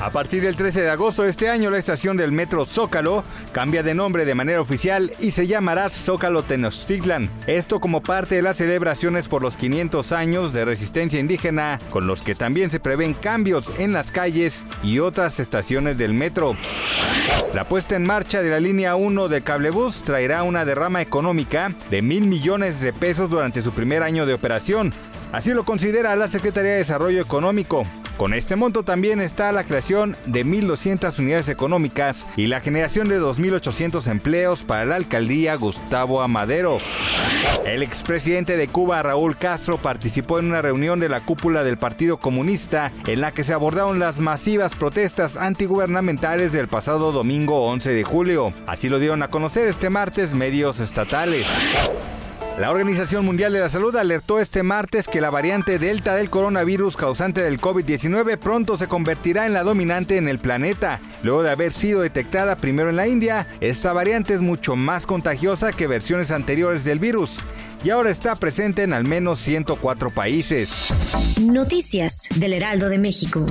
A partir del 13 de agosto de este año, la estación del metro Zócalo cambia de nombre de manera oficial y se llamará Zócalo Tenochtitlan. Esto como parte de las celebraciones por los 500 años de resistencia indígena, con los que también se prevén cambios en las calles y otras estaciones del metro. La puesta en marcha de la línea 1 de Cablebus traerá una derrama económica de mil millones de pesos durante su primer año de operación. Así lo considera la Secretaría de Desarrollo Económico. Con este monto también está la creación de 1.200 unidades económicas y la generación de 2.800 empleos para la alcaldía Gustavo Amadero. El expresidente de Cuba, Raúl Castro, participó en una reunión de la cúpula del Partido Comunista en la que se abordaron las masivas protestas antigubernamentales del pasado domingo 11 de julio. Así lo dieron a conocer este martes medios estatales. La Organización Mundial de la Salud alertó este martes que la variante Delta del coronavirus causante del COVID-19 pronto se convertirá en la dominante en el planeta. Luego de haber sido detectada primero en la India, esta variante es mucho más contagiosa que versiones anteriores del virus y ahora está presente en al menos 104 países. Noticias del Heraldo de México.